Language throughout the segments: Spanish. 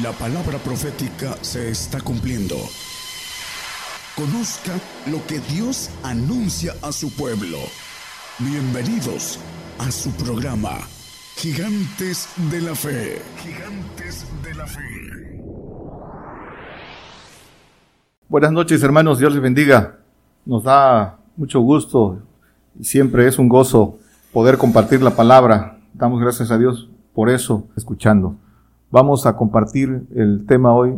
La palabra profética se está cumpliendo. Conozca lo que Dios anuncia a su pueblo. Bienvenidos a su programa, Gigantes de la Fe. Gigantes de la Fe. Buenas noches hermanos, Dios les bendiga. Nos da mucho gusto y siempre es un gozo poder compartir la palabra. Damos gracias a Dios por eso, escuchando. Vamos a compartir el tema hoy.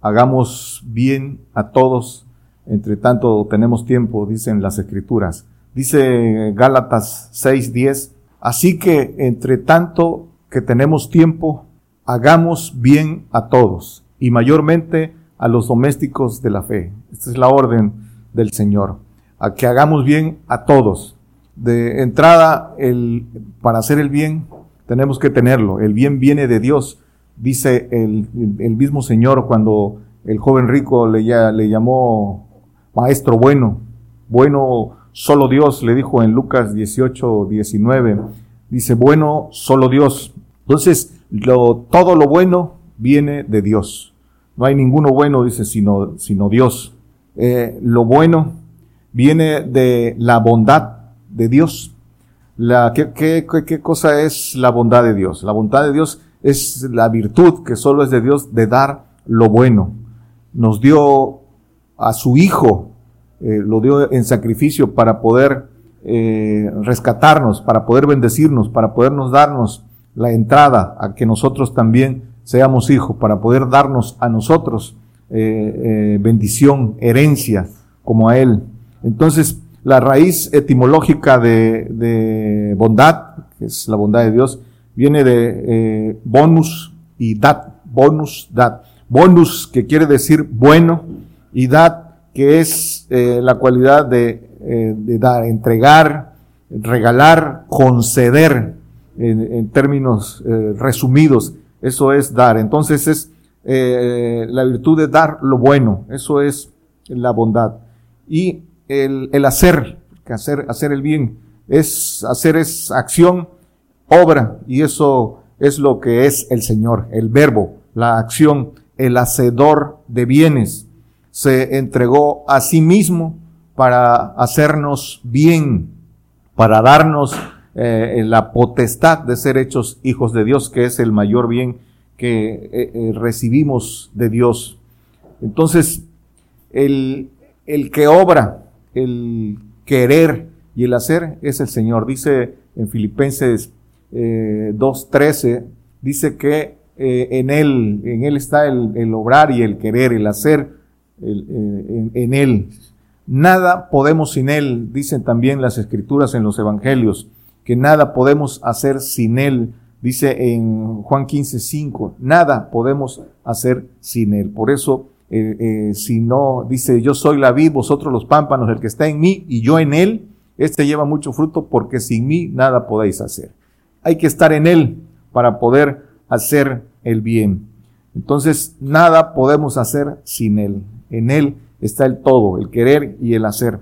Hagamos bien a todos, entre tanto tenemos tiempo, dicen las escrituras. Dice Gálatas 6:10, así que entre tanto que tenemos tiempo, hagamos bien a todos y mayormente a los domésticos de la fe. Esta es la orden del Señor, a que hagamos bien a todos. De entrada, el, para hacer el bien, tenemos que tenerlo. El bien viene de Dios. Dice el, el mismo Señor cuando el joven rico le, le llamó maestro bueno. Bueno, solo Dios, le dijo en Lucas 18, 19. Dice, bueno, solo Dios. Entonces, lo, todo lo bueno viene de Dios. No hay ninguno bueno, dice, sino, sino Dios. Eh, lo bueno viene de la bondad de Dios. La, ¿qué, qué, qué, cosa es la bondad de Dios? La bondad de Dios es la virtud que solo es de Dios de dar lo bueno. Nos dio a su Hijo, eh, lo dio en sacrificio para poder eh, rescatarnos, para poder bendecirnos, para podernos darnos la entrada a que nosotros también seamos hijos, para poder darnos a nosotros eh, bendición, herencia, como a Él. Entonces, la raíz etimológica de, bondad, que es la bondad de Dios, viene de eh, bonus y dat, bonus, dat. Bonus, que quiere decir bueno, y dat, que es eh, la cualidad de, eh, de, dar, entregar, regalar, conceder, en, en términos resumidos. Eso es dar. Entonces es la virtud de dar lo bueno. Eso es la bondad. Y el, el hacer, hacer, hacer el bien, es hacer es acción, obra, y eso es lo que es el Señor, el verbo, la acción, el hacedor de bienes. Se entregó a sí mismo para hacernos bien, para darnos eh, la potestad de ser hechos hijos de Dios, que es el mayor bien que eh, eh, recibimos de Dios. Entonces, el, el que obra, el querer y el hacer es el Señor. Dice en Filipenses eh, 2.13, dice que eh, en Él, en Él está el, obrar y el querer, el hacer eh, en, Él. Nada podemos sin Él, dicen también las escrituras en los evangelios, que nada podemos hacer sin Él. Dice en Juan 15.5, nada podemos hacer sin Él. Por eso eh, si no, dice, yo soy la vid, vosotros los pámpanos, el que está en mí y yo en él, este lleva mucho fruto porque sin mí nada podéis hacer. Hay que estar en él para poder hacer el bien. Entonces, nada podemos hacer sin él. En él está el todo, el querer y el hacer.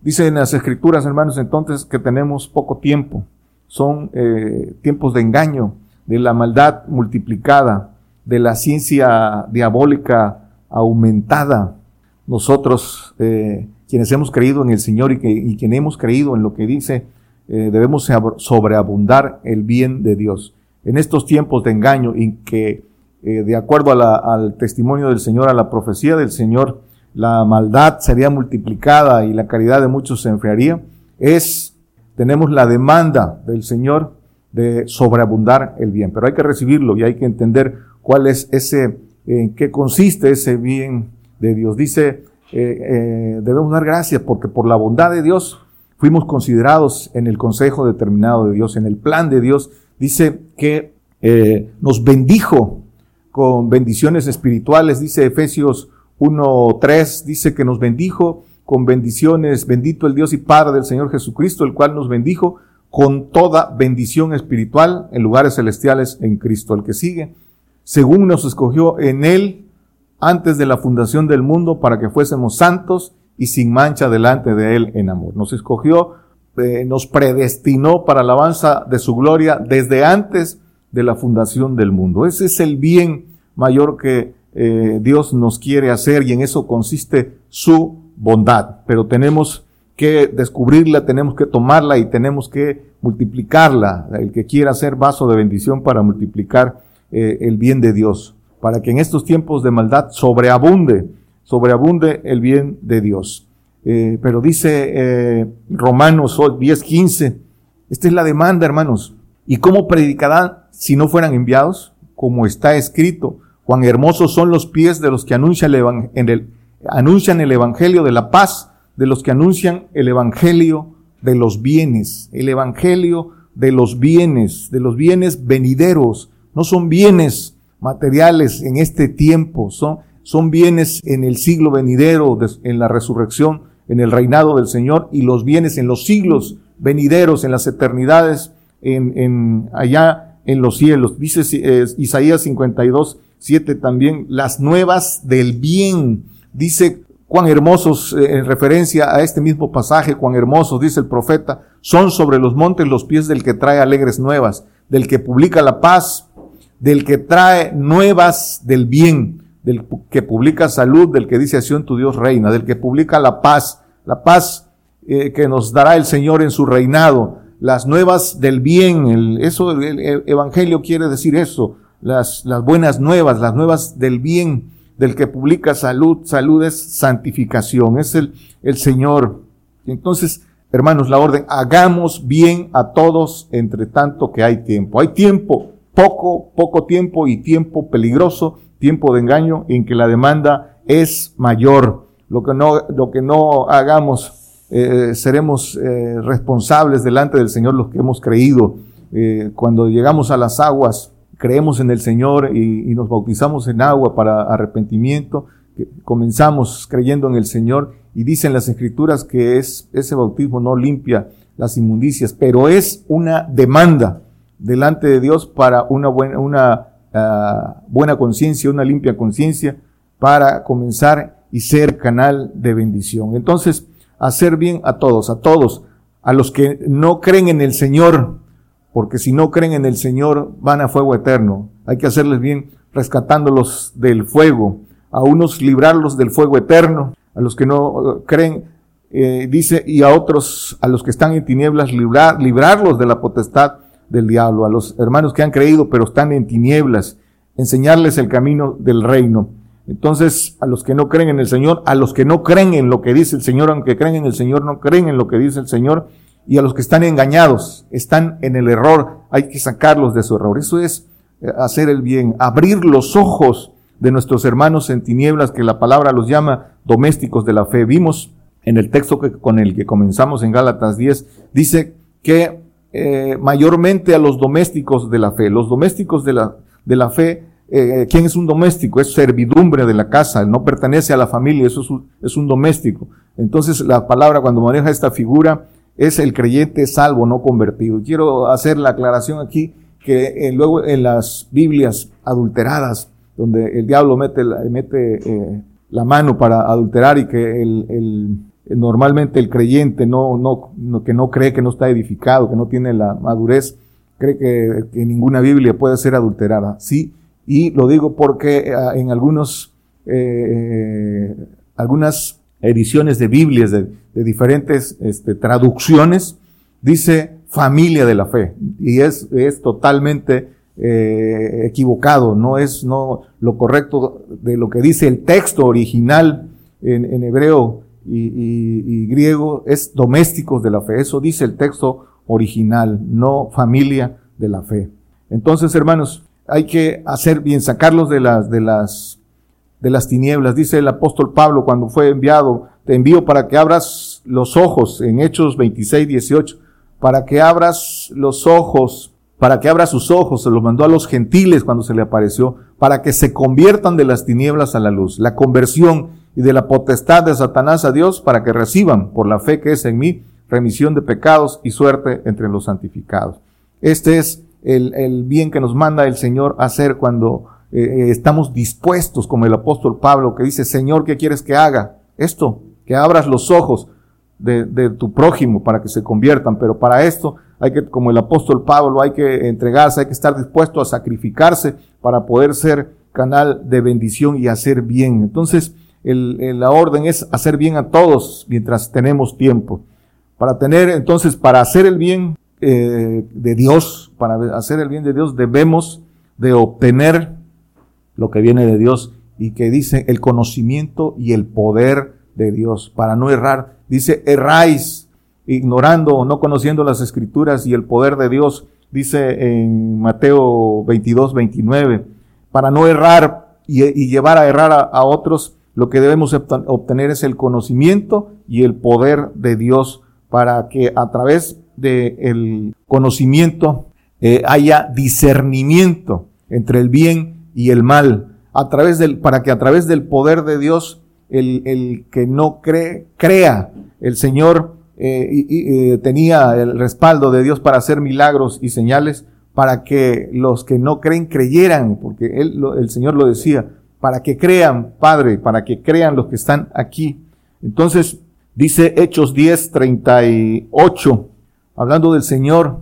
Dice en las escrituras, hermanos, entonces que tenemos poco tiempo. Son eh, tiempos de engaño, de la maldad multiplicada, de la ciencia diabólica aumentada. Nosotros, eh, quienes hemos creído en el Señor y, que, y quienes hemos creído en lo que dice, eh, debemos sobreabundar el bien de Dios. En estos tiempos de engaño y que, eh, de acuerdo al testimonio del Señor, a la profecía del Señor, la maldad sería multiplicada y la caridad de muchos se enfriaría, es, tenemos la demanda del Señor de sobreabundar el bien. Pero hay que recibirlo y hay que entender cuál es ese en qué consiste ese bien de Dios. Dice, eh, debemos dar gracias porque por la bondad de Dios fuimos considerados en el consejo determinado de Dios, en el plan de Dios. Dice que eh, nos bendijo con bendiciones espirituales, dice Efesios 1.3, dice que nos bendijo con bendiciones, bendito el Dios y Padre del Señor Jesucristo, el cual nos bendijo con toda bendición espiritual en lugares celestiales en Cristo. El que sigue, según nos escogió en Él antes de la fundación del mundo para que fuésemos santos y sin mancha delante de Él en amor. Nos escogió, eh, nos predestinó para alabanza de su gloria desde antes de la fundación del mundo. Ese es el bien mayor que eh, Dios nos quiere hacer y en eso consiste su bondad. Pero tenemos que descubrirla, tenemos que tomarla y tenemos que multiplicarla. El que quiera ser vaso de bendición para multiplicar eh, el bien de Dios, para que en estos tiempos de maldad sobreabunde, sobreabunde el bien de Dios. Eh, pero dice eh, Romanos 10, 15, esta es la demanda, hermanos. ¿Y cómo predicarán si no fueran enviados? Como está escrito, cuán hermosos son los pies de los que anuncian el, anuncian el evangelio de la paz, de los que anuncian el evangelio de los bienes, el evangelio de los bienes, de los bienes venideros. No son bienes materiales en este tiempo, son, son bienes en el siglo venidero, en la resurrección en el reinado del Señor y los bienes en los siglos venideros, en las eternidades, en, en allá en los cielos. Dice eh, Isaías 52, 7 también, las nuevas del bien. Dice cuán hermosos, eh, en referencia a este mismo pasaje, cuán hermosos, dice el profeta, son sobre los montes los pies del que trae alegres nuevas, del que publica la paz, del que trae nuevas del bien del que publica salud, del que dice en tu Dios reina, del que publica la paz, la paz eh, que nos dará el Señor en su reinado, las nuevas del bien, el, eso, el, Evangelio quiere decir eso, las, las buenas nuevas, las nuevas del bien, del que publica salud, salud es santificación, es el, el Señor. Entonces, hermanos, la orden, hagamos bien a todos entre tanto que hay tiempo. Hay tiempo, poco, poco tiempo y tiempo peligroso tiempo de engaño en que la demanda es mayor. Lo que no, lo que no hagamos, eh, seremos eh, responsables delante del Señor los que hemos creído. Eh, cuando llegamos a las aguas, creemos en el Señor y, nos bautizamos en agua para arrepentimiento, comenzamos creyendo en el Señor y dicen las escrituras que es, ese bautismo no limpia las inmundicias, pero es una demanda delante de Dios para una buena, una buena conciencia, una limpia conciencia para comenzar y ser canal de bendición. Entonces, hacer bien a todos, a todos, a los que no creen en el Señor, porque si no creen en el Señor van a fuego eterno. Hay que hacerles bien rescatándolos del fuego, a unos librarlos del fuego eterno, a los que no eh, creen, eh, dice, y a otros, a los que están en tinieblas, librar, librarlos de la potestad del diablo, a los hermanos que han creído pero están en tinieblas, enseñarles el camino del reino. Entonces, a los que no creen en el Señor, a los que no creen en lo que dice el Señor, aunque creen en el Señor, no creen en lo que dice el Señor, y a los que están engañados, están en el error, hay que sacarlos de su error. Eso es eh, hacer el bien, abrir los ojos de nuestros hermanos en tinieblas, que la palabra los llama domésticos de la fe. Vimos en el texto que, con el que comenzamos en Gálatas 10, dice que eh, mayormente a los domésticos de la fe. Los domésticos de la, de la fe, eh, ¿quién es un doméstico? Es servidumbre de la casa, no pertenece a la familia, eso es un, es un doméstico. Entonces la palabra cuando maneja esta figura es el creyente salvo, no convertido. Quiero hacer la aclaración aquí que eh, luego en las Biblias adulteradas, donde el diablo mete, mete la mano para adulterar y que el, el normalmente el creyente no, no, que no cree que no está edificado, que no tiene la madurez, cree que, ninguna Biblia puede ser adulterada. Sí, y lo digo porque ah, en algunos, eh, algunas ediciones de Biblias de, diferentes este, traducciones dice familia de la fe y es, es totalmente eh, equivocado, no es no lo correcto de lo que dice el texto original en hebreo y, griego es domésticos de la fe. Eso dice el texto original, no familia de la fe. Entonces, hermanos, hay que hacer bien, sacarlos de las, de las, de las tinieblas. Dice el apóstol Pablo cuando fue enviado, te envío para que abras los ojos, en Hechos 26, 18, para que abras los ojos, para que abra sus ojos, se los mandó a los gentiles cuando se le apareció, para que se conviertan de las tinieblas a la luz. La conversión y de la potestad de Satanás a Dios para que reciban, por la fe que es en mí, remisión de pecados y suerte entre los santificados. Este es el, bien que nos manda el Señor hacer cuando eh, eh, estamos dispuestos, como el apóstol Pablo, que dice, Señor, ¿qué quieres que haga? Esto, que abras los ojos de, de tu prójimo para que se conviertan, pero para esto hay que, como el apóstol Pablo, hay que entregarse, hay que estar dispuesto a sacrificarse para poder ser canal de bendición y hacer bien. Entonces, la orden es hacer bien a todos mientras tenemos tiempo. Para tener, entonces, para hacer el bien eh, de Dios, para hacer el bien de Dios, debemos de obtener lo que viene de Dios y que dice el conocimiento y el poder de Dios, para no errar. Dice, erráis ignorando o no conociendo las escrituras y el poder de Dios, dice en Mateo 22, 29, para no errar y, llevar a errar a, otros, lo que debemos obtener es el conocimiento y el poder de Dios para que a través del conocimiento eh, haya discernimiento entre el bien y el mal, a través del, para que a través del poder de Dios el, el que no cree, crea. El Señor eh, eh, tenía el respaldo de Dios para hacer milagros y señales para que los que no creen creyeran, porque el Señor lo decía, para que crean, Padre, para que crean los que están aquí. Entonces, dice Hechos 10, 38, hablando del Señor,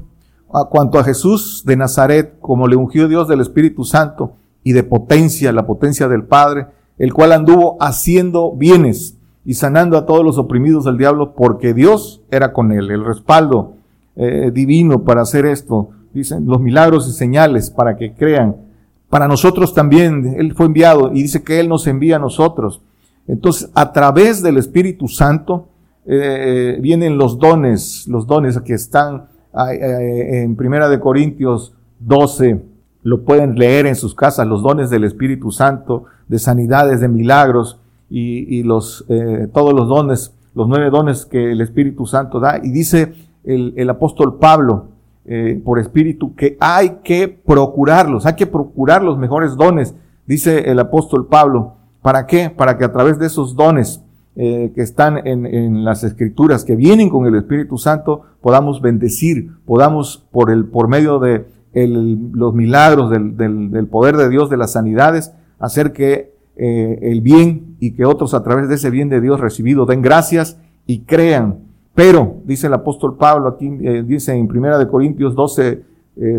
a cuanto a Jesús de Nazaret, como le ungió Dios del Espíritu Santo y de potencia, la potencia del Padre, el cual anduvo haciendo bienes y sanando a todos los oprimidos del diablo, porque Dios era con él, el respaldo eh, divino para hacer esto, dicen los milagros y señales para que crean. Para nosotros también, Él fue enviado y dice que Él nos envía a nosotros. Entonces, a través del Espíritu Santo eh, vienen los dones, los dones que están eh, en Primera de Corintios 12, lo pueden leer en sus casas, los dones del Espíritu Santo, de sanidades, de milagros y, los, eh, todos los dones, los nueve dones que el Espíritu Santo da. Y dice el, apóstol Pablo, eh, por Espíritu, que hay que procurarlos, hay que procurar los mejores dones, dice el apóstol Pablo. ¿Para qué? Para que a través de esos dones eh, que están en, las escrituras, que vienen con el Espíritu Santo, podamos bendecir, podamos por el, por medio de los milagros del, poder de Dios, de las sanidades, hacer que eh, el bien y que otros a través de ese bien de Dios recibido den gracias y crean. Pero, dice el apóstol Pablo aquí, eh, dice en Primera de Corintios 12,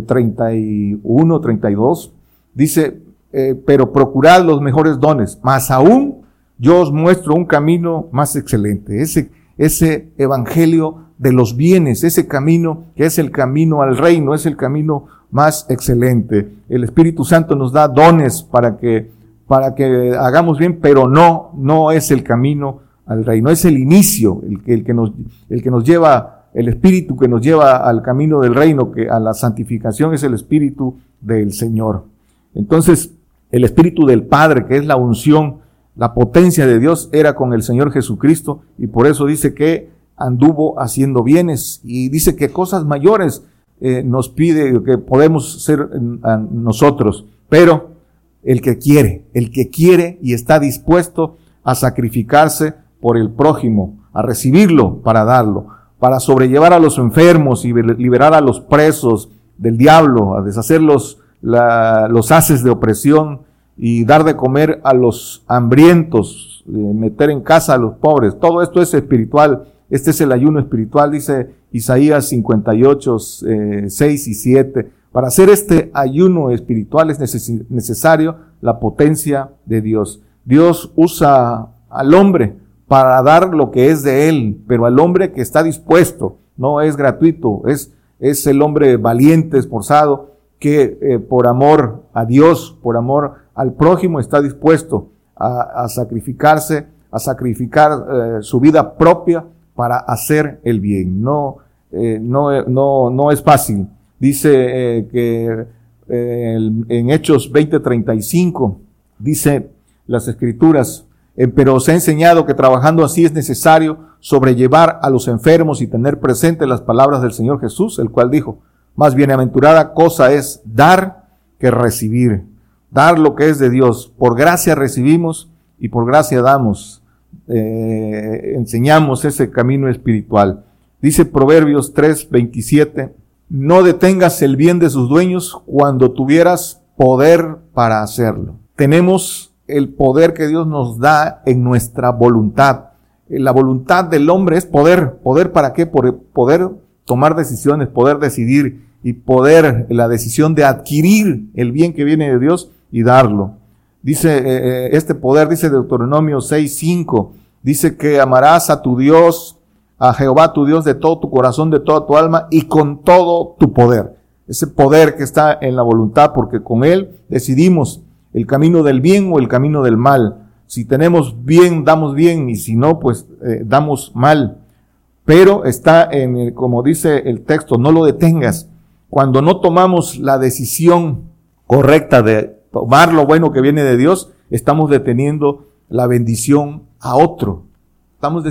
31, 32, dice, eh, pero procurad los mejores dones, más aún yo os muestro un camino más excelente, ese, ese evangelio de los bienes, ese camino que es el camino al reino, es el camino más excelente. El Espíritu Santo nos da dones para que, para que hagamos bien, pero no, no es el camino al reino, es el inicio, el que, el que nos, el que nos lleva, el Espíritu que nos lleva al camino del reino, que a la santificación es el Espíritu del Señor. Entonces, el Espíritu del Padre, que es la unción, la potencia de Dios, era con el Señor Jesucristo, y por eso dice que anduvo haciendo bienes, y dice que cosas mayores eh, nos pide que podemos ser nosotros, pero el que quiere, el que quiere y está dispuesto a sacrificarse por el prójimo, a recibirlo para darlo, para sobrellevar a los enfermos y liberar a los presos del diablo, a deshacer los, los haces de opresión y dar de comer a los hambrientos, eh, meter en casa a los pobres. Todo esto es espiritual. Este es el ayuno espiritual, dice Isaías 58, 6 eh, y 7. Para hacer este ayuno espiritual es necesario la potencia de Dios. Dios usa al hombre para dar lo que es de él, pero al hombre que está dispuesto, no es gratuito, es, es el hombre valiente, esforzado, que eh, por amor a Dios, por amor al prójimo, está dispuesto a, sacrificarse, a sacrificar eh, su vida propia para hacer el bien. No, eh, no, no, no es fácil. Dice que en Hechos 20:35 dice las escrituras, pero os he enseñado que trabajando así es necesario sobrellevar a los enfermos y tener presente las palabras del Señor Jesús, el cual dijo, más bienaventurada cosa es dar que recibir. Dar lo que es de Dios. Por gracia recibimos y por gracia damos. enseñamos ese camino espiritual. Dice Proverbios 3, 27, no detengas el bien de sus dueños cuando tuvieras poder para hacerlo. Tenemos el poder que Dios nos da en nuestra voluntad. La voluntad del hombre es poder. ¿Poder para qué? Poder tomar decisiones, poder decidir y poder, la decisión de adquirir el bien que viene de Dios y darlo. Dice eh, eh, este poder, dice Deuteronomio 6.5, dice que amarás a tu Dios, a Jehová tu Dios de todo tu corazón, de toda tu alma y con todo tu poder. Ese poder que está en la voluntad, porque con él decidimos el camino del bien o el camino del mal. Si tenemos bien, damos bien, y si no, pues eh, damos mal. Pero está en, el, como dice el texto, no lo detengas. Cuando no tomamos la decisión correcta de tomar lo bueno que viene de Dios, estamos deteniendo la bendición a otro. Estamos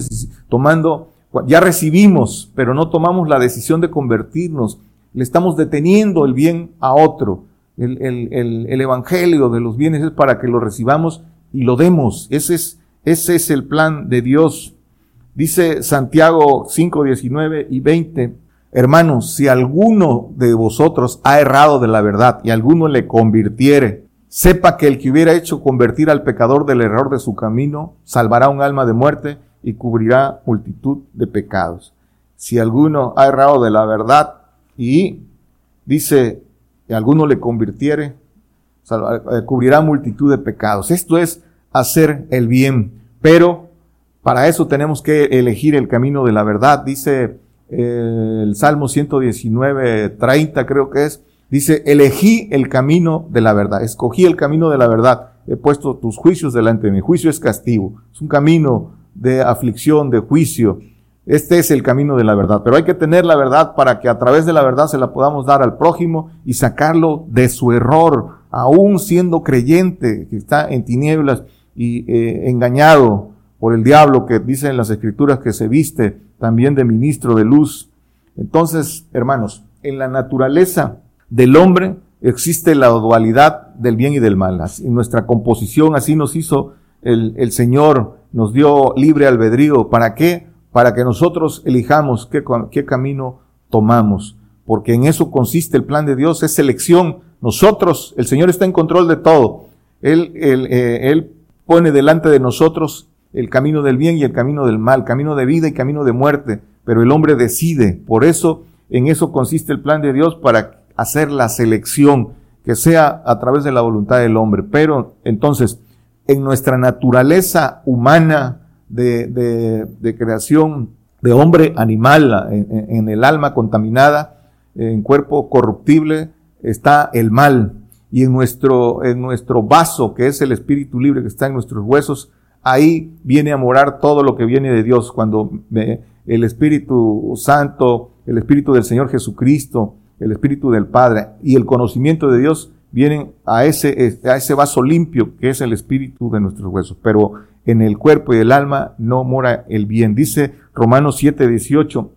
tomando, ya recibimos, pero no tomamos la decisión de convertirnos. Le estamos deteniendo el bien a otro. El, el, el, evangelio de los bienes es para que lo recibamos y lo demos. Ese es, ese es el plan de Dios. Dice Santiago 5, 19 y 20, hermanos, si alguno de vosotros ha errado de la verdad y alguno le convirtiere, sepa que el que hubiera hecho convertir al pecador del error de su camino, salvará un alma de muerte y cubrirá multitud de pecados. Si alguno ha errado de la verdad y dice, que alguno le convirtiere, eh, cubrirá multitud de pecados. Esto es hacer el bien, pero para eso tenemos que elegir el camino de la verdad. Dice eh, el Salmo 119, 30 creo que es, Dice, elegí el camino de la verdad, escogí el camino de la verdad, he puesto tus juicios delante de mí. Juicio es castigo, es un camino de aflicción, de juicio. Este es el camino de la verdad, pero hay que tener la verdad para que a través de la verdad se la podamos dar al prójimo y sacarlo de su error, aún siendo creyente, que está en tinieblas y eh, engañado por el diablo que dice en las escrituras que se viste también de ministro de luz. Entonces, hermanos, en la naturaleza del hombre existe la dualidad del bien y del mal. En nuestra composición así nos hizo el, el Señor, nos dio libre albedrío. ¿Para qué? Para que nosotros elijamos qué, camino tomamos. Porque en eso consiste el plan de Dios, es selección. Nosotros, el Señor está en control de todo. Él, él, eh, él pone delante de nosotros el camino del bien y el camino del mal, camino de vida y camino de muerte, pero el hombre decide. Por eso, en eso consiste el plan de Dios para hacer la selección que sea a través de la voluntad del hombre. Pero entonces, en nuestra naturaleza humana de, de, creación de hombre animal, en, el alma contaminada, en cuerpo corruptible, está el mal. Y en nuestro, en nuestro vaso, que es el espíritu libre que está en nuestros huesos, ahí viene a morar todo lo que viene de Dios. Cuando el Espíritu Santo, el Espíritu del Señor Jesucristo, el Espíritu del Padre y el conocimiento de Dios vienen a ese, a ese vaso limpio que es el Espíritu de nuestros huesos. Pero en el cuerpo y el alma no mora el bien. Dice Romanos 7, 18,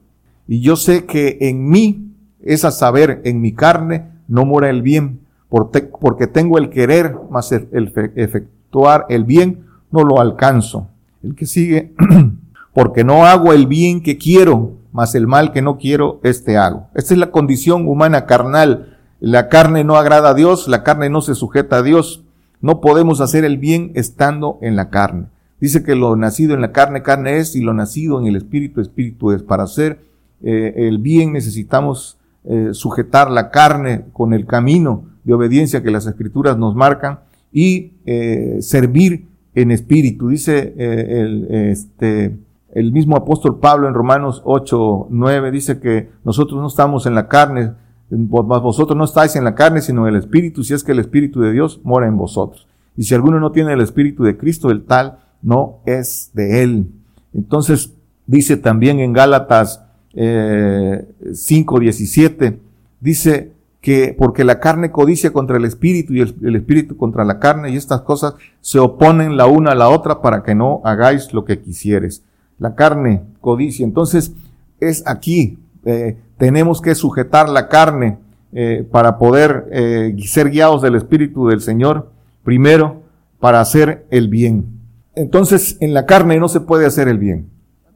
y yo sé que en mí, es a saber, en mi carne, no mora el bien, porque tengo el querer, más el, efectuar el bien, no lo alcanzo. El que sigue, porque no hago el bien que quiero, mas el mal que no quiero, este hago. Esta es la condición humana carnal. La carne no agrada a Dios, la carne no se sujeta a Dios. No podemos hacer el bien estando en la carne. Dice que lo nacido en la carne, carne es, y lo nacido en el espíritu, espíritu es. Para hacer eh, el bien necesitamos eh, sujetar la carne con el camino de obediencia que las escrituras nos marcan y eh, servir en espíritu. Dice el, este, el mismo apóstol Pablo en Romanos 8, 9 dice que nosotros no estamos en la carne, vosotros no estáis en la carne, sino en el Espíritu, si es que el Espíritu de Dios mora en vosotros. Y si alguno no tiene el Espíritu de Cristo, el tal no es de él. Entonces, dice también en Gálatas eh, 5, 17, dice que porque la carne codicia contra el Espíritu y el, el Espíritu contra la carne, y estas cosas se oponen la una a la otra para que no hagáis lo que quisieres la carne, codicia. Entonces, es aquí, eh, tenemos que sujetar la carne eh, para poder eh, ser guiados del Espíritu del Señor, primero, para hacer el bien. Entonces, en la carne no se puede hacer el bien.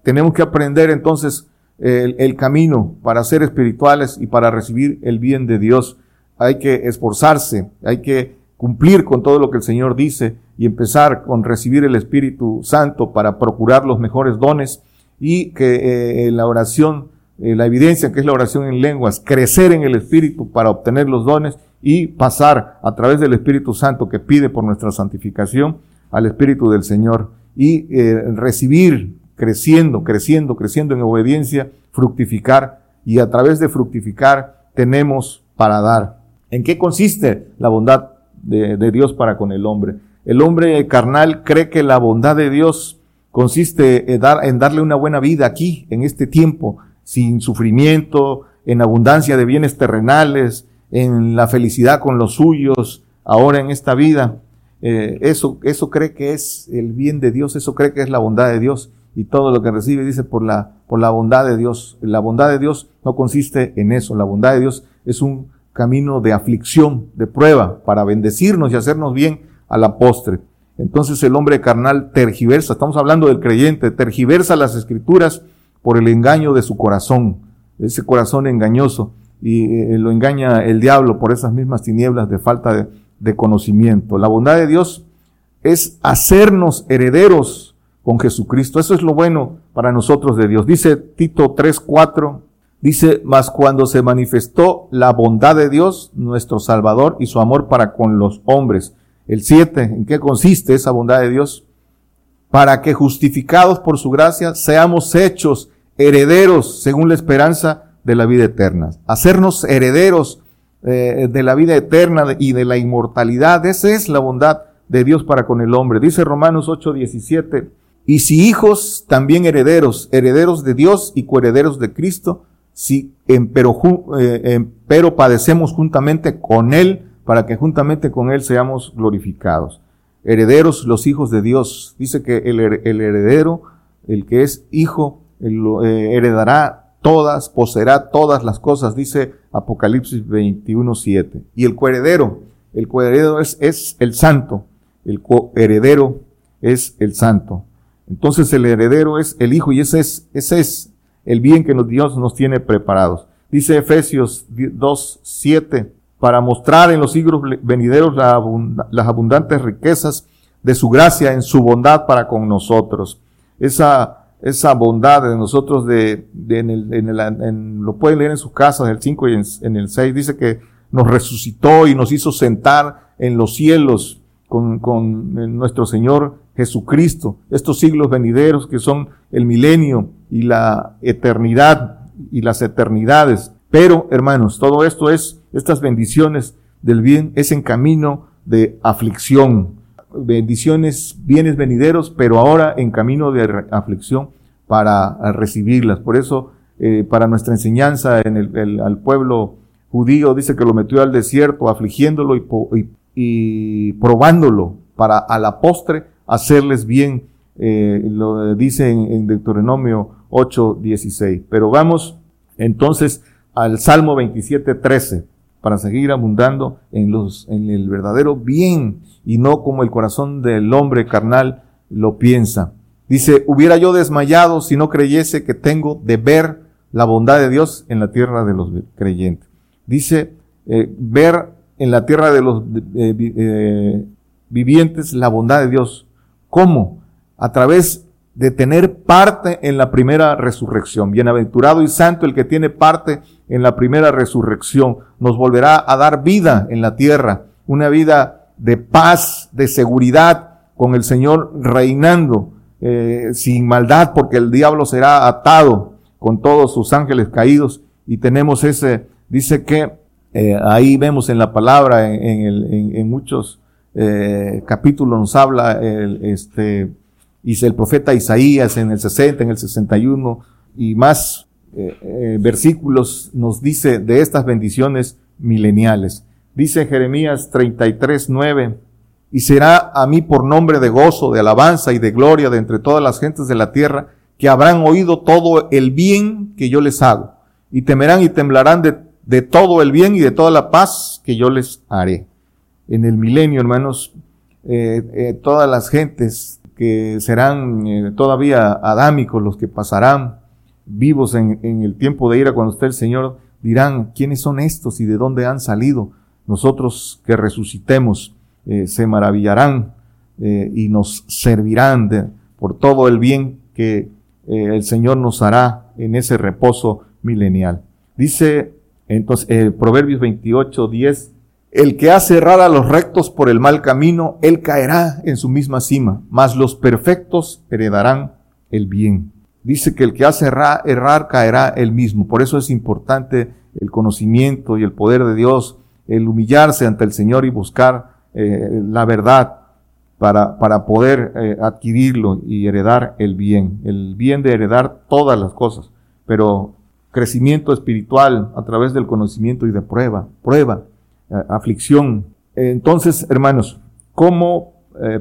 Tenemos que aprender entonces el, el camino para ser espirituales y para recibir el bien de Dios. Hay que esforzarse, hay que cumplir con todo lo que el Señor dice y empezar con recibir el Espíritu Santo para procurar los mejores dones y que eh, la oración, eh, la evidencia que es la oración en lenguas, crecer en el Espíritu para obtener los dones y pasar a través del Espíritu Santo que pide por nuestra santificación al Espíritu del Señor y eh, recibir, creciendo, creciendo, creciendo en obediencia, fructificar y a través de fructificar tenemos para dar. ¿En qué consiste la bondad de, Dios para con el hombre? El hombre carnal cree que la bondad de Dios consiste en, en darle una buena vida aquí, en este tiempo, sin sufrimiento, en abundancia de bienes terrenales, en la felicidad con los suyos, ahora en esta vida. Eh, eso, eso cree que es el bien de Dios, eso cree que es la bondad de Dios y todo lo que recibe dice por la, por la bondad de Dios. La bondad de Dios no consiste en eso, la bondad de Dios es un camino de aflicción, de prueba, para bendecirnos y hacernos bien a la postre. Entonces el hombre carnal tergiversa, estamos hablando del creyente, tergiversa las escrituras por el engaño de su corazón, ese corazón engañoso, y eh, lo engaña el diablo por esas mismas tinieblas de falta de, de conocimiento. La bondad de Dios es hacernos herederos con Jesucristo. Eso es lo bueno para nosotros de Dios. Dice Tito 3:4, dice, mas cuando se manifestó la bondad de Dios, nuestro Salvador, y su amor para con los hombres, el 7, ¿en qué consiste esa bondad de Dios? Para que justificados por su gracia seamos hechos herederos según la esperanza de la vida eterna. Hacernos herederos eh, de la vida eterna y de la inmortalidad. Esa es la bondad de Dios para con el hombre. Dice Romanos 8, 17. Y si hijos, también herederos, herederos de Dios y coherederos de Cristo, si pero, eh, pero padecemos juntamente con Él para que juntamente con Él seamos glorificados. Herederos, los hijos de Dios. Dice que el, heredero, el que es hijo, eh, heredará todas, poseerá todas las cosas, dice Apocalipsis 21, 7. Y el coheredero, el coheredero es, es el santo, el coheredero es el santo. Entonces el heredero es el hijo y ese es, ese es el bien que Dios nos tiene preparados. Dice Efesios 2, 7 para mostrar en los siglos venideros las abundantes riquezas de su gracia en su bondad para con nosotros. Esa, esa bondad de nosotros de, en, el, en, el, en, lo pueden leer en sus casas, el 5 y en, el 6, dice que nos resucitó y nos hizo sentar en los cielos con, con nuestro Señor Jesucristo. Estos siglos venideros que son el milenio y la eternidad y las eternidades. Pero, hermanos, todo esto es estas bendiciones del bien es en camino de aflicción. Bendiciones, bienes venideros, pero ahora en camino de aflicción para recibirlas. Por eso, eh, para nuestra enseñanza en el, al pueblo judío, dice que lo metió al desierto, afligiéndolo y, probándolo para a la postre hacerles bien. Eh, lo dice en, en Deuteronomio 8, 16. Pero vamos entonces al Salmo 27, 13 para seguir abundando en, los, en el verdadero bien y no como el corazón del hombre carnal lo piensa. Dice, hubiera yo desmayado si no creyese que tengo de ver la bondad de Dios en la tierra de los creyentes. Dice, eh, ver en la tierra de los eh, vivientes la bondad de Dios. ¿Cómo? A través de tener parte en la primera resurrección. Bienaventurado y santo el que tiene parte en la primera resurrección. Nos volverá a dar vida en la tierra, una vida de paz, de seguridad, con el Señor reinando, eh, sin maldad, porque el diablo será atado con todos sus ángeles caídos. Y tenemos ese, dice que eh, ahí vemos en la palabra, en, en, en muchos eh, capítulos nos habla el, este, y el profeta Isaías en el 60, en el 61 y más eh, eh, versículos nos dice de estas bendiciones mileniales. Dice Jeremías 33, 9, y será a mí por nombre de gozo, de alabanza y de gloria de entre todas las gentes de la tierra, que habrán oído todo el bien que yo les hago, y temerán y temblarán de, todo el bien y de toda la paz que yo les haré. En el milenio, hermanos, eh, eh, todas las gentes que serán eh, todavía adámicos, los que pasarán vivos en, el tiempo de ira cuando esté el Señor, dirán, ¿quiénes son estos y de dónde han salido? Nosotros que resucitemos, eh, se maravillarán eh, y nos servirán por todo el bien que el Señor nos hará en ese reposo milenial. Dice entonces Proverbios 28, 10, El que hace errar a los rectos por el mal camino, él caerá en su misma cima, mas los perfectos heredarán el bien. Dice que el que hace errar, errar caerá él mismo. Por eso es importante el conocimiento y el poder de Dios, el humillarse ante el Señor y buscar eh, la verdad para, para poder eh, adquirirlo y heredar el bien, el bien de heredar todas las cosas, pero crecimiento espiritual a través del conocimiento y de prueba, prueba, aflicción. Entonces, hermanos, ¿cómo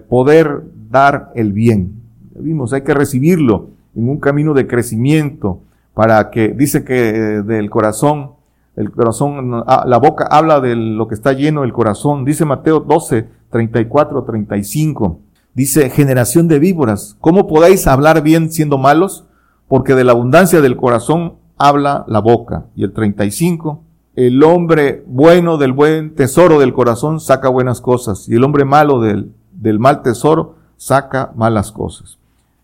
poder dar el bien? Vimos, hay que recibirlo en un camino de crecimiento para que, dice que del corazón el corazón, ah, la boca habla de lo que está lleno el corazón. Dice Mateo 12, 34, 35. Dice, generación de víboras, ¿cómo podéis hablar bien siendo malos? Porque de la abundancia del corazón habla la boca. Y el 35, el hombre bueno del buen tesoro del corazón saca buenas cosas. Y el hombre malo del, del mal tesoro saca malas cosas.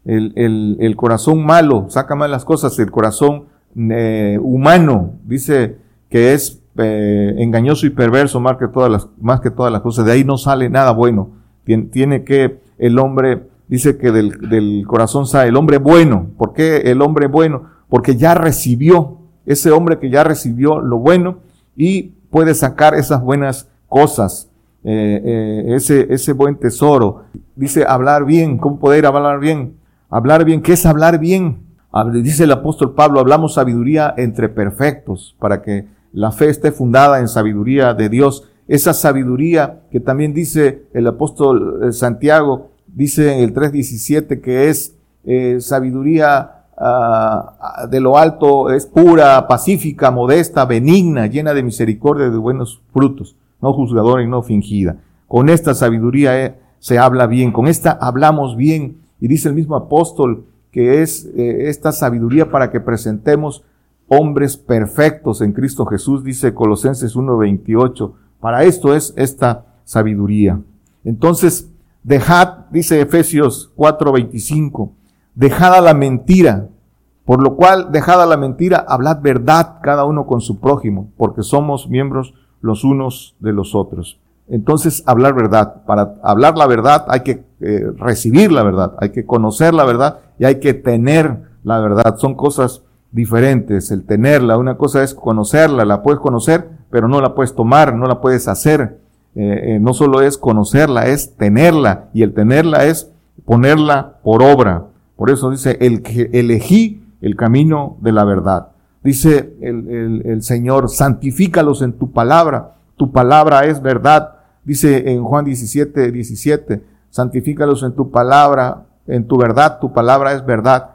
El, el, corazón malo saca malas cosas. El corazón eh, humano, dice que es eh, engañoso y perverso más que, todas las, más que todas las cosas. De ahí no sale nada bueno. Tiene, que el hombre, dice que del, del corazón sale el hombre bueno. ¿Por qué el hombre bueno? Porque ya recibió, ese hombre que ya recibió lo bueno y puede sacar esas buenas cosas. Eh, eh, ese, ese buen tesoro. Dice hablar bien, ¿cómo poder hablar bien? Hablar bien, ¿qué es hablar bien? Dice el apóstol Pablo, hablamos sabiduría entre perfectos, para que la fe esté fundada en sabiduría de Dios. Esa sabiduría que también dice el apóstol eh, Santiago, dice en el 3.17 que es sabiduría ah, de lo alto, es pura, pacífica, modesta, benigna, llena de misericordia y de buenos frutos, no juzgadora y no fingida. Con esta sabiduría eh, se habla bien, con esta hablamos bien. Y dice el mismo apóstol que es esta sabiduría para que presentemos hombres perfectos en Cristo Jesús, dice Colosenses 1.28. Para esto es esta sabiduría. Entonces, dejad, dice Efesios 4.25, dejad a la mentira, por lo cual dejad a la mentira, hablad verdad cada uno con su prójimo, porque somos miembros los unos de los otros. Entonces, hablar verdad. Para hablar la verdad hay que eh, recibir la verdad, hay que conocer la verdad y hay que tener la verdad. Son cosas diferentes, el tenerla. Una cosa es conocerla, la puedes conocer, pero no la puedes tomar, no la puedes hacer. Eh, eh, no solo es conocerla, es tenerla. Y el tenerla es ponerla por obra. Por eso dice, el que elegí el camino de la verdad. Dice el, el Señor, santifícalos en tu palabra. Tu palabra es verdad. Dice en Juan 17, 17, santifícalos en tu palabra, en tu verdad, tu palabra es verdad.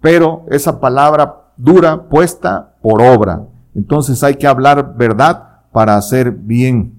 Pero esa palabra dura puesta por obra. Entonces hay que hablar verdad para hacer bien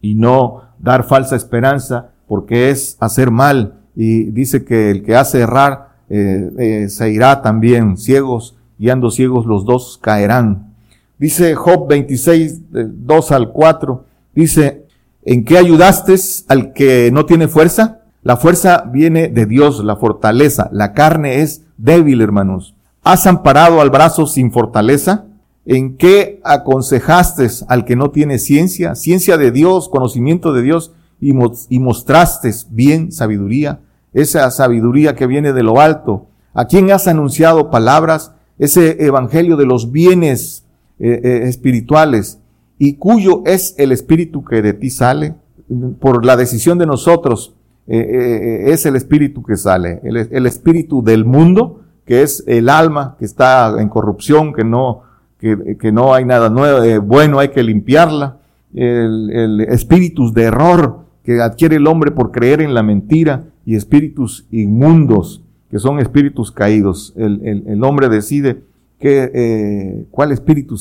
y no dar falsa esperanza porque es hacer mal. Y dice que el que hace errar eh, eh, se irá también ciegos y ando ciegos los dos caerán. Dice Job 26, 2 al 4, dice, ¿en qué ayudaste al que no tiene fuerza? La fuerza viene de Dios, la fortaleza. La carne es débil, hermanos. ¿Has amparado al brazo sin fortaleza? ¿En qué aconsejaste al que no tiene ciencia? Ciencia de Dios, conocimiento de Dios, y, mostraste bien sabiduría, esa sabiduría que viene de lo alto. ¿A quién has anunciado palabras? Ese evangelio de los bienes eh, eh, espirituales, y cuyo es el espíritu que de ti sale, por la decisión de nosotros, eh, es el espíritu que sale, el espíritu del mundo, que es el alma que está en corrupción, que no, que, no hay nada nuevo, bueno, hay que limpiarla, el, el espíritus de error que adquiere el hombre por creer en la mentira y espíritus inmundos, que son espíritus caídos. El, el, hombre decide que, eh, cuál espíritu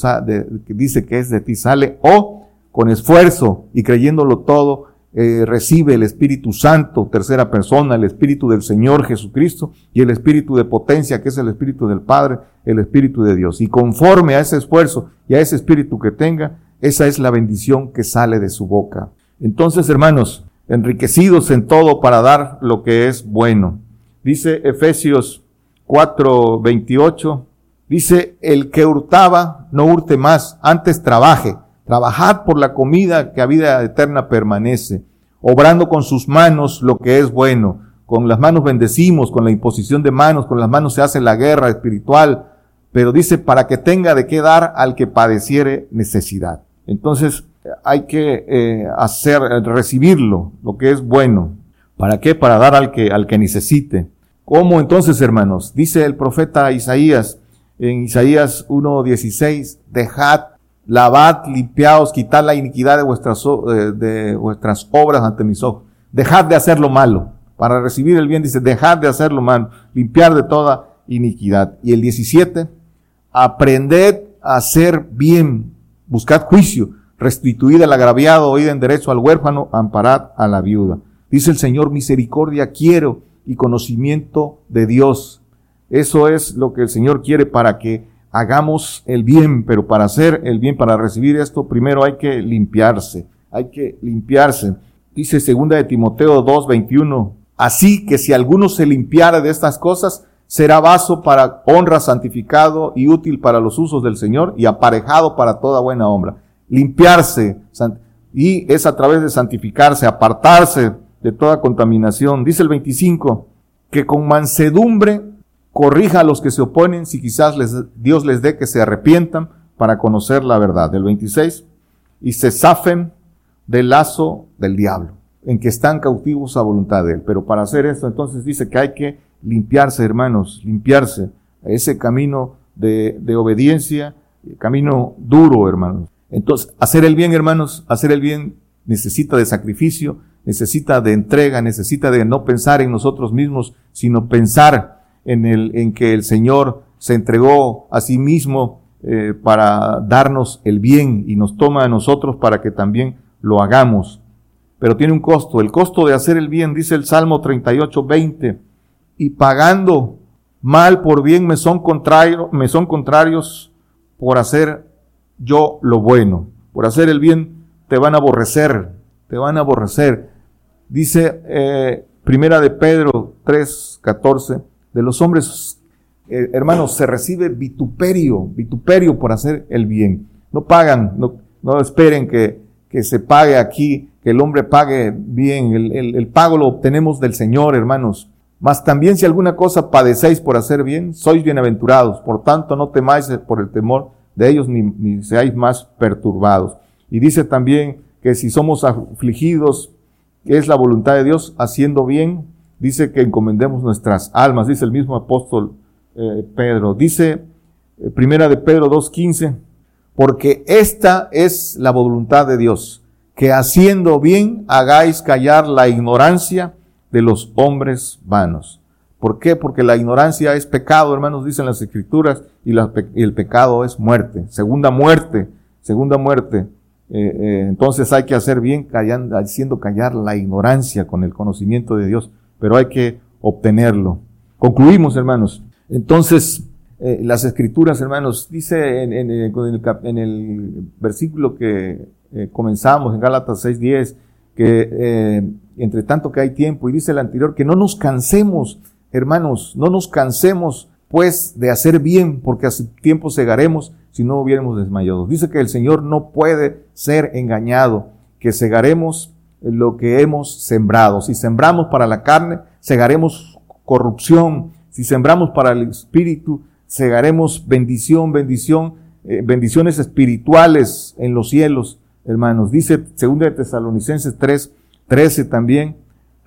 que dice que es de ti sale o con esfuerzo y creyéndolo todo, eh, recibe el Espíritu Santo, tercera persona, el Espíritu del Señor Jesucristo y el Espíritu de potencia, que es el Espíritu del Padre, el Espíritu de Dios. Y conforme a ese esfuerzo y a ese Espíritu que tenga, esa es la bendición que sale de su boca. Entonces, hermanos, enriquecidos en todo para dar lo que es bueno. Dice Efesios 4, 28, dice, el que hurtaba, no hurte más, antes trabaje Trabajad por la comida que a vida eterna permanece, obrando con sus manos lo que es bueno. Con las manos bendecimos, con la imposición de manos, con las manos se hace la guerra espiritual, pero dice para que tenga de qué dar al que padeciere necesidad. Entonces hay que eh, hacer, recibirlo, lo que es bueno. ¿Para qué? Para dar al que, al que necesite. ¿Cómo entonces, hermanos? Dice el profeta Isaías en Isaías 1.16, dejad, lavad, limpiaos, quitad la iniquidad de vuestras, de vuestras obras ante mis ojos. Dejad de hacer lo malo. Para recibir el bien dice, dejad de hacer lo malo, limpiar de toda iniquidad. Y el 17, aprended a hacer bien, buscad juicio, restituid al agraviado, oíd en derecho al huérfano, amparad a la viuda. Dice el Señor, misericordia quiero y conocimiento de Dios. Eso es lo que el Señor quiere para que hagamos el bien, pero para hacer el bien, para recibir esto, primero hay que limpiarse, hay que limpiarse. Dice segunda de Timoteo 2, 21, así que si alguno se limpiara de estas cosas, será vaso para honra, santificado y útil para los usos del Señor y aparejado para toda buena obra. Limpiarse, y es a través de santificarse, apartarse de toda contaminación. Dice el 25, que con mansedumbre corrija a los que se oponen si quizás Dios les dé que se arrepientan para conocer la verdad. El 26, y se zafen del lazo del diablo, en que están cautivos a voluntad de él. Pero para hacer esto, entonces dice que hay que limpiarse, hermanos, limpiarse ese camino de, de obediencia, camino duro, hermanos. Entonces, hacer el bien, hermanos, hacer el bien necesita de sacrificio, necesita de entrega, necesita de no pensar en nosotros mismos, sino pensar en, el, en que el Señor se entregó a sí mismo eh, para darnos el bien y nos toma a nosotros para que también lo hagamos. Pero tiene un costo. El costo de hacer el bien, dice el Salmo 38, 20, y pagando mal por bien me son, me son contrarios por hacer yo lo bueno. Por hacer el bien te van a aborrecer, te van a aborrecer. Dice eh, Primera de Pedro 3, 14, de los hombres, eh, hermanos, se recibe vituperio, vituperio por hacer el bien. No pagan, no, no esperen que, que se pague aquí, que el hombre pague bien. El, el, el, pago lo obtenemos del Señor, hermanos. Mas también si alguna cosa padecéis por hacer bien, sois bienaventurados. Por tanto, no temáis por el temor de ellos, ni, ni seáis más perturbados. Y dice también que si somos afligidos, es la voluntad de Dios, haciendo bien, dice que encomendemos nuestras almas, dice el mismo apóstol eh, Pedro. Dice eh, primera de Pedro 2.15, porque esta es la voluntad de Dios, que haciendo bien hagáis callar la ignorancia de los hombres vanos. ¿Por qué? Porque la ignorancia es pecado, hermanos, dicen las escrituras, y, el pecado es muerte, segunda muerte, segunda muerte. Eh, eh, entonces hay que hacer bien callando, haciendo callar la ignorancia con el conocimiento de Dios, pero hay que obtenerlo. Concluimos, hermanos. Entonces, eh, las escrituras, hermanos, dice en, el, versículo que comenzamos en Gálatas 6.10, que entre tanto que hay tiempo, y dice el anterior, que no nos cansemos, hermanos, no nos cansemos pues de hacer bien, porque hace tiempo segaremos si no hubiéramos desmayado. Dice que el Señor no puede ser engañado, que segaremos lo que hemos sembrado. Si sembramos para la carne, segaremos corrupción. Si sembramos para el espíritu, segaremos bendición, bendición, eh, bendiciones espirituales en los cielos, hermanos. Dice 2 de Tesalonicenses 3, 13 también,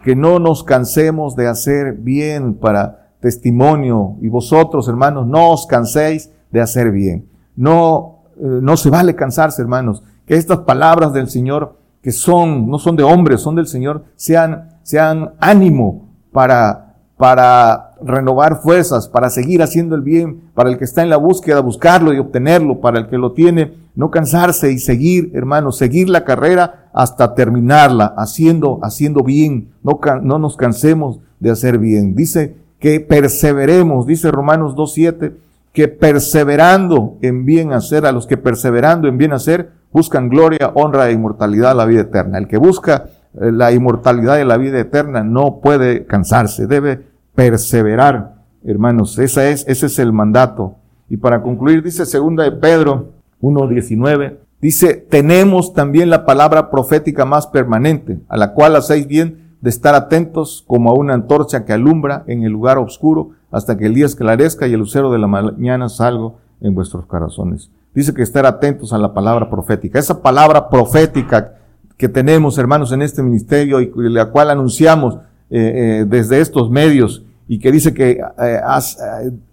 que no nos cansemos de hacer bien para testimonio y vosotros, hermanos, no os canséis de hacer bien. No, eh, no se vale cansarse, hermanos. Que estas palabras del Señor, que son, no son de hombres, son del Señor, sean, sean ánimo para, para renovar fuerzas, para seguir haciendo el bien, para el que está en la búsqueda, buscarlo y obtenerlo, para el que lo tiene, no cansarse y seguir, hermanos, seguir la carrera hasta terminarla, haciendo, haciendo bien. No, no nos cansemos de hacer bien. Dice que perseveremos, dice Romanos 2.7, que perseverando en bien hacer, a los que perseverando en bien hacer, buscan gloria, honra e inmortalidad, la vida eterna. El que busca eh, la inmortalidad y la vida eterna no puede cansarse, debe perseverar, hermanos. Esa es, ese es el mandato. Y para concluir, dice segunda de Pedro 1.19, Dice, tenemos también la palabra profética más permanente, a la cual hacéis bien de estar atentos como a una antorcha que alumbra en el lugar oscuro hasta que el día esclarezca y el lucero de la mañana salga en vuestros corazones. Dice que estar atentos a la palabra profética. Esa palabra profética que tenemos, hermanos, en este ministerio y la cual anunciamos eh, eh, desde estos medios y que dice que eh,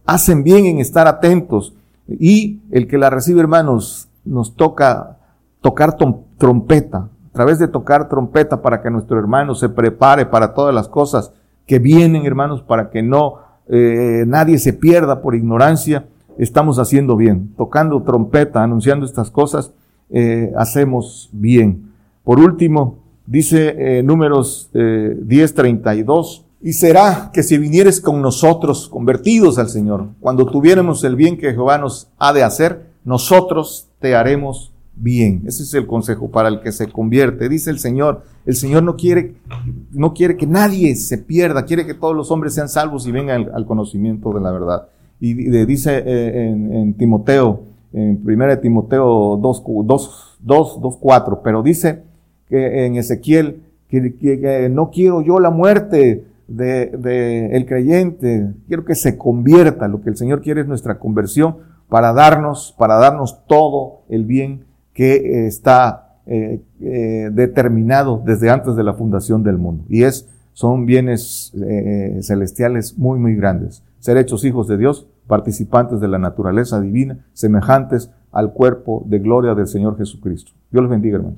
hacen bien en estar atentos y el que la recibe, hermanos, nos toca tocar trompeta, a través de tocar trompeta para que nuestro hermano se prepare para todas las cosas que vienen, hermanos, para que no nadie se pierda por ignorancia, estamos haciendo bien. Tocando trompeta, anunciando estas cosas, hacemos bien. Por último, dice eh, números eh, 10:32, y será que si vinieres con nosotros convertidos al Señor, cuando tuviéramos el bien que Jehová nos ha de hacer, nosotros te haremos bien. Ese es el consejo para el que se convierte. Dice el Señor, el Señor no quiere, no quiere que nadie se pierda, quiere que todos los hombres sean salvos y vengan al, conocimiento de la verdad. Y, dice eh, en, Timoteo, en 1 Timoteo 2, 2, 2, 2, 4, pero dice, en Ezequiel, que, no quiero yo la muerte del de, creyente, quiero que se convierta, lo que el Señor quiere es nuestra conversión para darnos, para darnos todo el bien que está eh, eh, determinado desde antes de la fundación del mundo. Y es, son bienes eh, celestiales muy, muy grandes. Ser hechos hijos de Dios, participantes de la naturaleza divina, semejantes al cuerpo de gloria del Señor Jesucristo. Dios los bendiga, hermanos.